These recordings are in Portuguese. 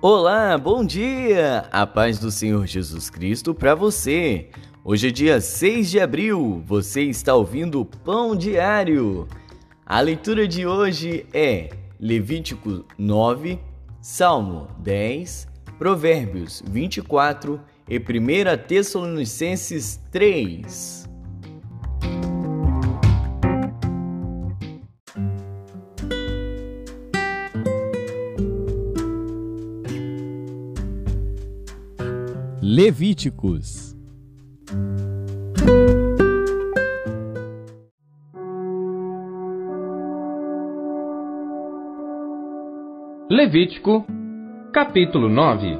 Olá, bom dia! A paz do Senhor Jesus Cristo para você. Hoje é dia 6 de abril, você está ouvindo o Pão Diário. A leitura de hoje é Levítico 9, Salmo 10, Provérbios 24 e 1 Tessalonicenses 3. Levíticos. Levítico, capítulo 9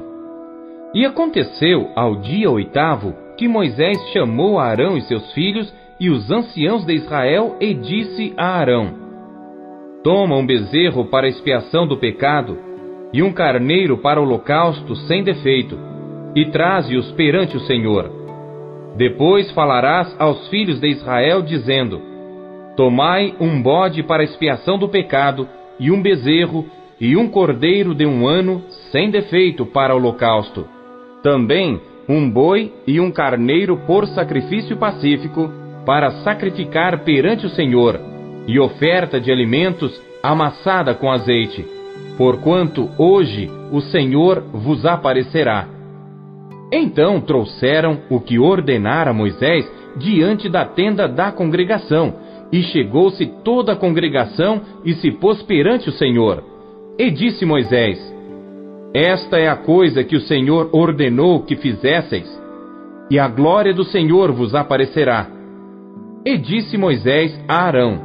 E aconteceu ao dia oitavo que Moisés chamou Arão e seus filhos e os anciãos de Israel e disse a Arão: Toma um bezerro para expiação do pecado e um carneiro para holocausto sem defeito e traze-os perante o Senhor. Depois falarás aos filhos de Israel, dizendo: Tomai um bode para expiação do pecado, e um bezerro, e um cordeiro de um ano, sem defeito, para holocausto. Também um boi e um carneiro por sacrifício pacífico, para sacrificar perante o Senhor, e oferta de alimentos amassada com azeite. Porquanto hoje o Senhor vos aparecerá então trouxeram o que ordenara Moisés diante da tenda da congregação, e chegou-se toda a congregação e se pôs perante o Senhor. E disse Moisés: Esta é a coisa que o Senhor ordenou que fizesseis, e a glória do Senhor vos aparecerá. E disse Moisés a Arão: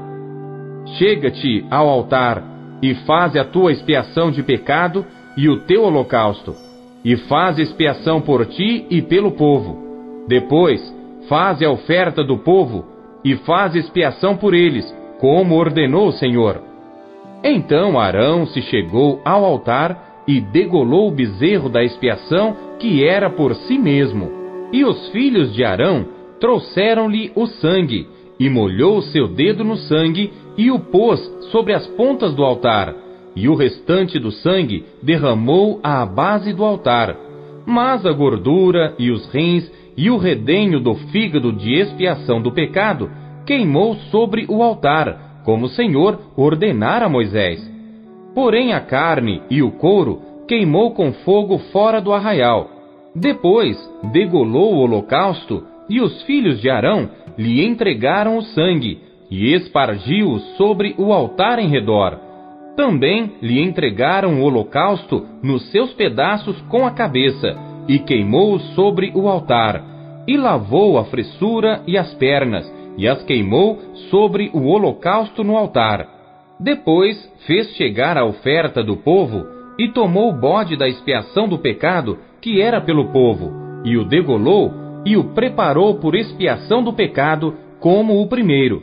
Chega-te ao altar e faze a tua expiação de pecado e o teu holocausto e faz expiação por ti e pelo povo. Depois, faze a oferta do povo e faz expiação por eles, como ordenou o Senhor. Então Arão se chegou ao altar e degolou o bezerro da expiação, que era por si mesmo. E os filhos de Arão trouxeram-lhe o sangue, e molhou seu dedo no sangue e o pôs sobre as pontas do altar e o restante do sangue derramou à base do altar. Mas a gordura e os rins e o redenho do fígado de expiação do pecado queimou sobre o altar, como o Senhor ordenara a Moisés. Porém a carne e o couro queimou com fogo fora do arraial. Depois degolou o holocausto, e os filhos de Arão lhe entregaram o sangue, e espargiu-o sobre o altar em redor. Também lhe entregaram o holocausto nos seus pedaços com a cabeça, e queimou-o sobre o altar, e lavou a fressura e as pernas, e as queimou sobre o holocausto no altar. Depois fez chegar a oferta do povo, e tomou o bode da expiação do pecado, que era pelo povo, e o degolou, e o preparou por expiação do pecado, como o primeiro.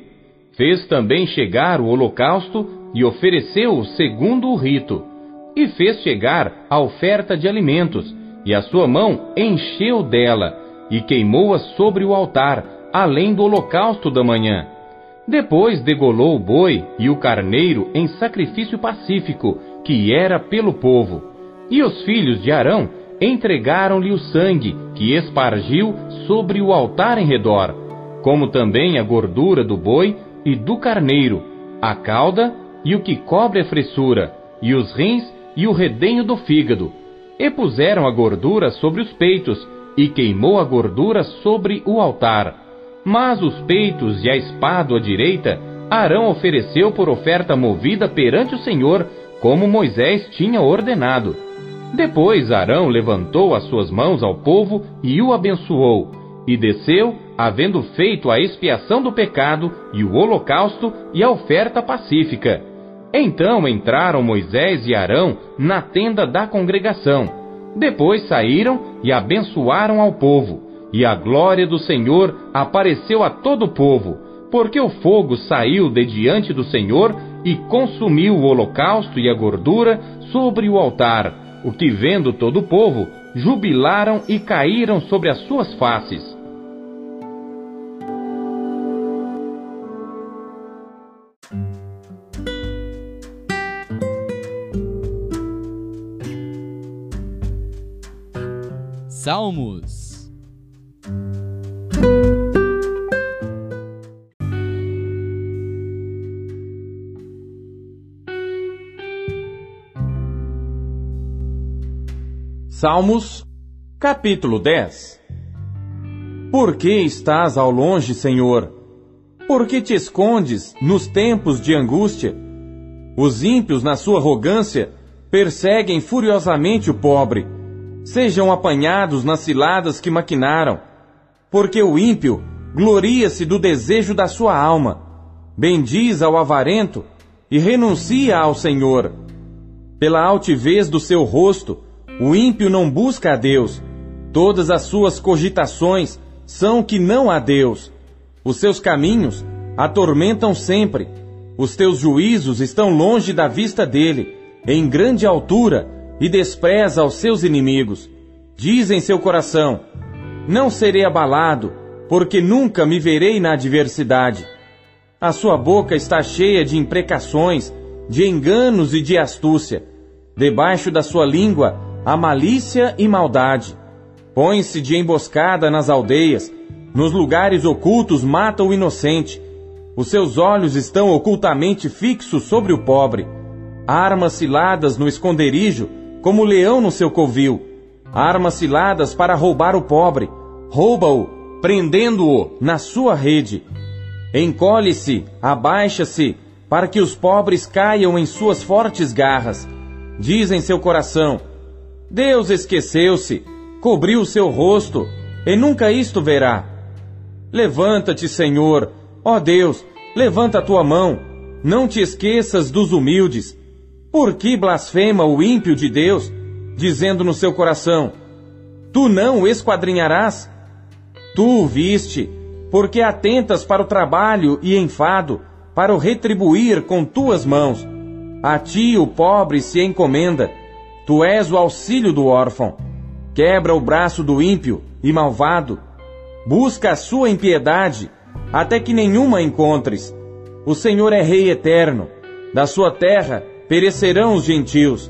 Fez também chegar o holocausto e ofereceu segundo o rito, e fez chegar a oferta de alimentos, e a sua mão encheu dela, e queimou-a sobre o altar, além do holocausto da manhã. Depois degolou o boi e o carneiro em sacrifício pacífico, que era pelo povo. E os filhos de Arão entregaram-lhe o sangue, que espargiu sobre o altar em redor, como também a gordura do boi e do carneiro, a cauda e o que cobre a fressura, e os rins e o redenho do fígado. E puseram a gordura sobre os peitos, e queimou a gordura sobre o altar. Mas os peitos e a espada à direita, Arão ofereceu por oferta movida perante o Senhor, como Moisés tinha ordenado. Depois Arão levantou as suas mãos ao povo e o abençoou, e desceu, havendo feito a expiação do pecado, e o holocausto e a oferta pacífica então entraram Moisés e Arão na tenda da congregação. Depois saíram e abençoaram ao povo. E a glória do Senhor apareceu a todo o povo, porque o fogo saiu de diante do Senhor e consumiu o holocausto e a gordura sobre o altar. O que vendo todo o povo, jubilaram e caíram sobre as suas faces. Salmos. Salmos, capítulo 10 Por que estás ao longe, Senhor? Por que te escondes nos tempos de angústia? Os ímpios, na sua arrogância, perseguem furiosamente o pobre sejam apanhados nas ciladas que maquinaram, porque o ímpio gloria-se do desejo da sua alma, bendiz ao avarento e renuncia ao Senhor. Pela altivez do seu rosto, o ímpio não busca a Deus. Todas as suas cogitações são que não há Deus. Os seus caminhos atormentam sempre. Os teus juízos estão longe da vista dele, em grande altura e despreza os seus inimigos. Diz em seu coração: Não serei abalado, porque nunca me verei na adversidade. A sua boca está cheia de imprecações, de enganos e de astúcia. Debaixo da sua língua há malícia e maldade. Põe-se de emboscada nas aldeias, nos lugares ocultos mata o inocente. Os seus olhos estão ocultamente fixos sobre o pobre. Armas ciladas no esconderijo como leão no seu covil, armas ciladas para roubar o pobre, rouba-o, prendendo-o na sua rede. Encolhe-se, abaixa-se, para que os pobres caiam em suas fortes garras. Diz em seu coração: Deus esqueceu-se, cobriu o seu rosto, e nunca isto verá. Levanta-te, Senhor, ó Deus, levanta a tua mão, não te esqueças dos humildes por que blasfema o ímpio de Deus, dizendo no seu coração: Tu não o esquadrinharás? Tu o viste, porque atentas para o trabalho e enfado, para o retribuir com tuas mãos. A ti o pobre se encomenda, tu és o auxílio do órfão. Quebra o braço do ímpio e malvado, busca a sua impiedade, até que nenhuma encontres. O Senhor é Rei eterno, da sua terra perecerão os gentios.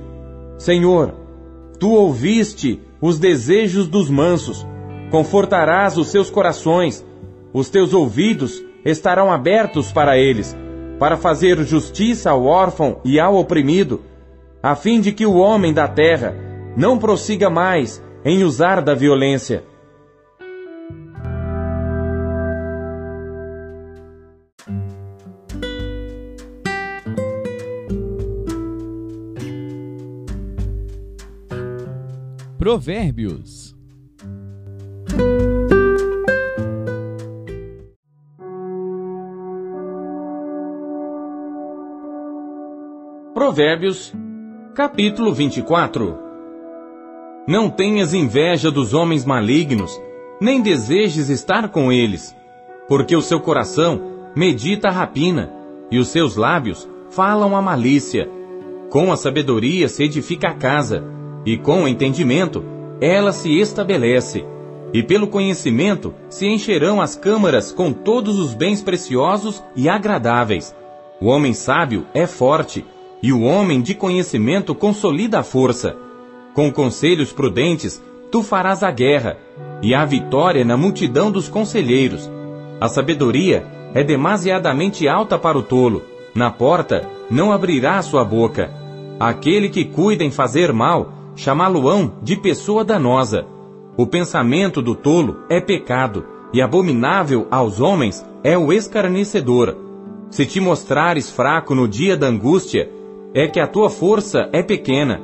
Senhor, tu ouviste os desejos dos mansos, confortarás os seus corações, os teus ouvidos estarão abertos para eles, para fazer justiça ao órfão e ao oprimido, a fim de que o homem da terra não prossiga mais em usar da violência Provérbios. Provérbios, capítulo 24. Não tenhas inveja dos homens malignos, nem desejes estar com eles, porque o seu coração medita a rapina, e os seus lábios falam a malícia. Com a sabedoria se edifica a casa, e com o entendimento, ela se estabelece. E pelo conhecimento se encherão as câmaras com todos os bens preciosos e agradáveis. O homem sábio é forte, e o homem de conhecimento consolida a força. Com conselhos prudentes, tu farás a guerra, e a vitória na multidão dos conselheiros. A sabedoria é demasiadamente alta para o tolo, na porta não abrirá sua boca. Aquele que cuida em fazer mal, chamá-lo-ão de pessoa danosa. O pensamento do tolo é pecado, e abominável aos homens é o escarnecedor. Se te mostrares fraco no dia da angústia, é que a tua força é pequena.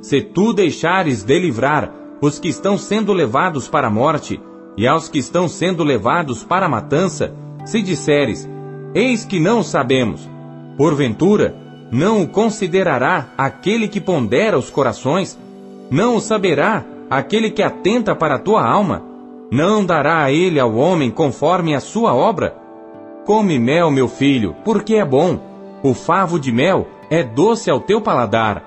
Se tu deixares de livrar os que estão sendo levados para a morte, e aos que estão sendo levados para a matança, se disseres, eis que não sabemos, porventura, não o considerará aquele que pondera os corações, não o saberá aquele que atenta para a tua alma? Não dará a ele ao homem conforme a sua obra? Come mel, meu filho, porque é bom. O favo de mel é doce ao teu paladar.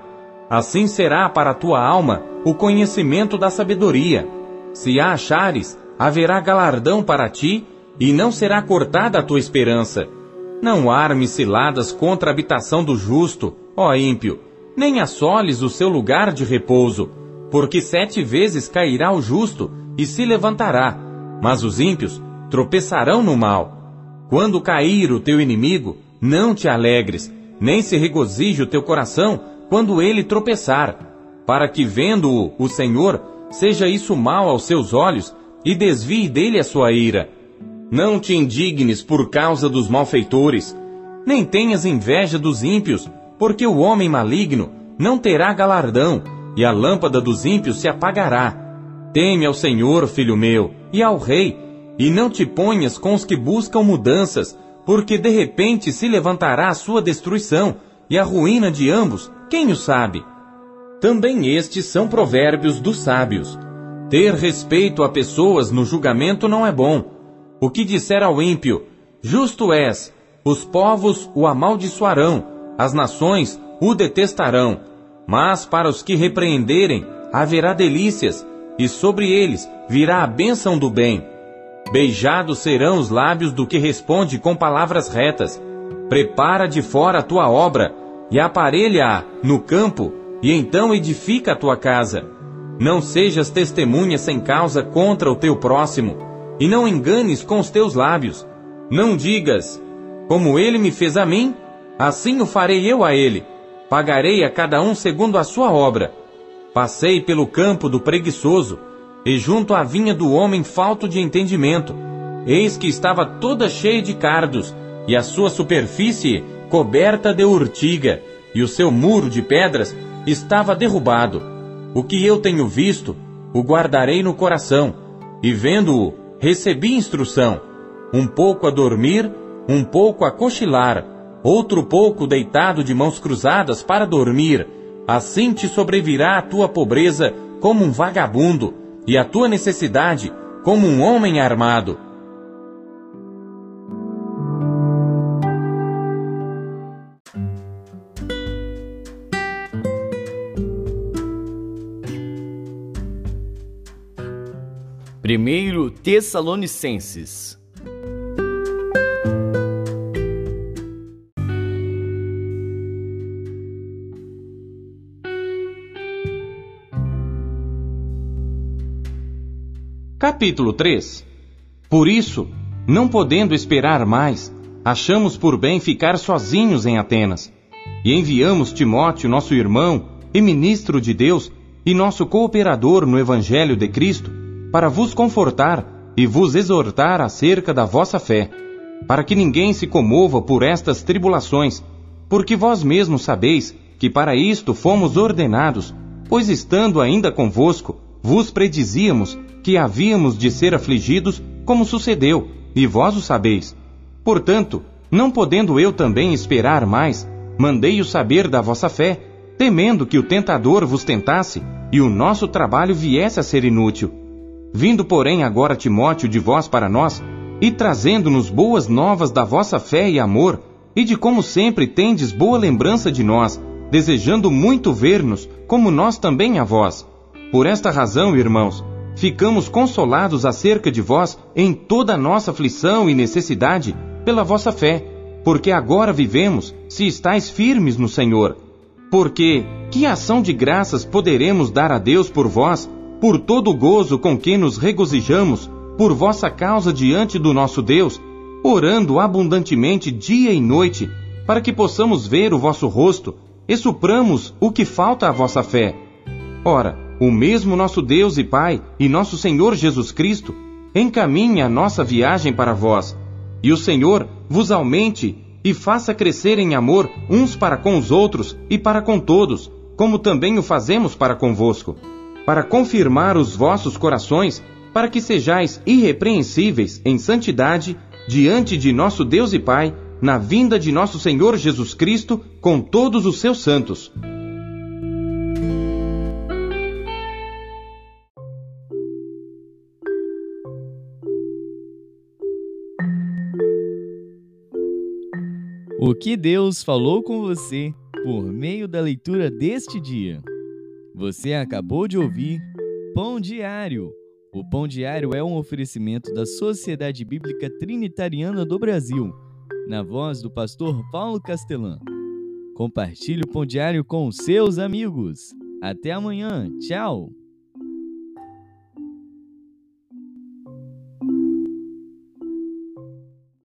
Assim será para a tua alma o conhecimento da sabedoria. Se a achares, haverá galardão para ti, e não será cortada a tua esperança. Não armes ciladas contra a habitação do justo, ó ímpio, nem assoles o seu lugar de repouso, Porque sete vezes cairá o justo e se levantará, mas os ímpios tropeçarão no mal. Quando cair o teu inimigo, não te alegres, nem se regozije o teu coração quando ele tropeçar, para que vendo-o o Senhor, seja isso mal aos seus olhos e desvie dele a sua ira. Não te indignes por causa dos malfeitores, nem tenhas inveja dos ímpios, porque o homem maligno não terá galardão, e a lâmpada dos ímpios se apagará. Teme ao Senhor, filho meu, e ao Rei, e não te ponhas com os que buscam mudanças, porque de repente se levantará a sua destruição, e a ruína de ambos, quem o sabe? Também estes são provérbios dos sábios. Ter respeito a pessoas no julgamento não é bom. O que disser ao ímpio, justo és, os povos o amaldiçoarão, as nações o detestarão. Mas para os que repreenderem, haverá delícias, e sobre eles virá a bênção do bem. Beijados serão os lábios do que responde com palavras retas. Prepara de fora a tua obra, e aparelha-a no campo, e então edifica a tua casa. Não sejas testemunha sem causa contra o teu próximo, e não enganes com os teus lábios. Não digas, como ele me fez a mim, assim o farei eu a ele. Pagarei a cada um segundo a sua obra. Passei pelo campo do preguiçoso, e junto à vinha do homem falto de entendimento. Eis que estava toda cheia de cardos, e a sua superfície coberta de urtiga, e o seu muro de pedras estava derrubado. O que eu tenho visto, o guardarei no coração, e vendo-o, recebi instrução, um pouco a dormir, um pouco a cochilar, outro pouco deitado de mãos cruzadas para dormir. Assim te sobrevirá a tua pobreza como um vagabundo, e a tua necessidade como um homem armado. Primeiro Tessalonicenses. Capítulo 3 Por isso, não podendo esperar mais, achamos por bem ficar sozinhos em Atenas. E enviamos Timóteo, nosso irmão e ministro de Deus, e nosso cooperador no Evangelho de Cristo, para vos confortar e vos exortar acerca da vossa fé, para que ninguém se comova por estas tribulações, porque vós mesmos sabeis que para isto fomos ordenados, pois estando ainda convosco, vos predizíamos que havíamos de ser afligidos, como sucedeu, e vós o sabeis. Portanto, não podendo eu também esperar mais, mandei-o saber da vossa fé, temendo que o tentador vos tentasse e o nosso trabalho viesse a ser inútil. Vindo, porém, agora Timóteo de vós para nós, e trazendo-nos boas novas da vossa fé e amor, e de como sempre tendes boa lembrança de nós, desejando muito ver-nos, como nós também a vós. Por esta razão, irmãos, ficamos consolados acerca de vós em toda nossa aflição e necessidade, pela vossa fé, porque agora vivemos, se estáis firmes no Senhor. Porque que ação de graças poderemos dar a Deus por vós, por todo o gozo com que nos regozijamos, por vossa causa diante do nosso Deus, orando abundantemente dia e noite, para que possamos ver o vosso rosto e supramos o que falta à vossa fé. Ora, o mesmo nosso Deus e Pai e nosso Senhor Jesus Cristo encaminha a nossa viagem para vós, e o Senhor vos aumente e faça crescer em amor uns para com os outros e para com todos, como também o fazemos para convosco para confirmar os vossos corações, para que sejais irrepreensíveis em santidade diante de nosso Deus e Pai, na vinda de nosso Senhor Jesus Cristo com todos os seus santos. O que Deus falou com você por meio da leitura deste dia. Você acabou de ouvir Pão Diário. O Pão Diário é um oferecimento da Sociedade Bíblica Trinitariana do Brasil, na voz do pastor Paulo Castelã. Compartilhe o Pão Diário com seus amigos. Até amanhã. Tchau.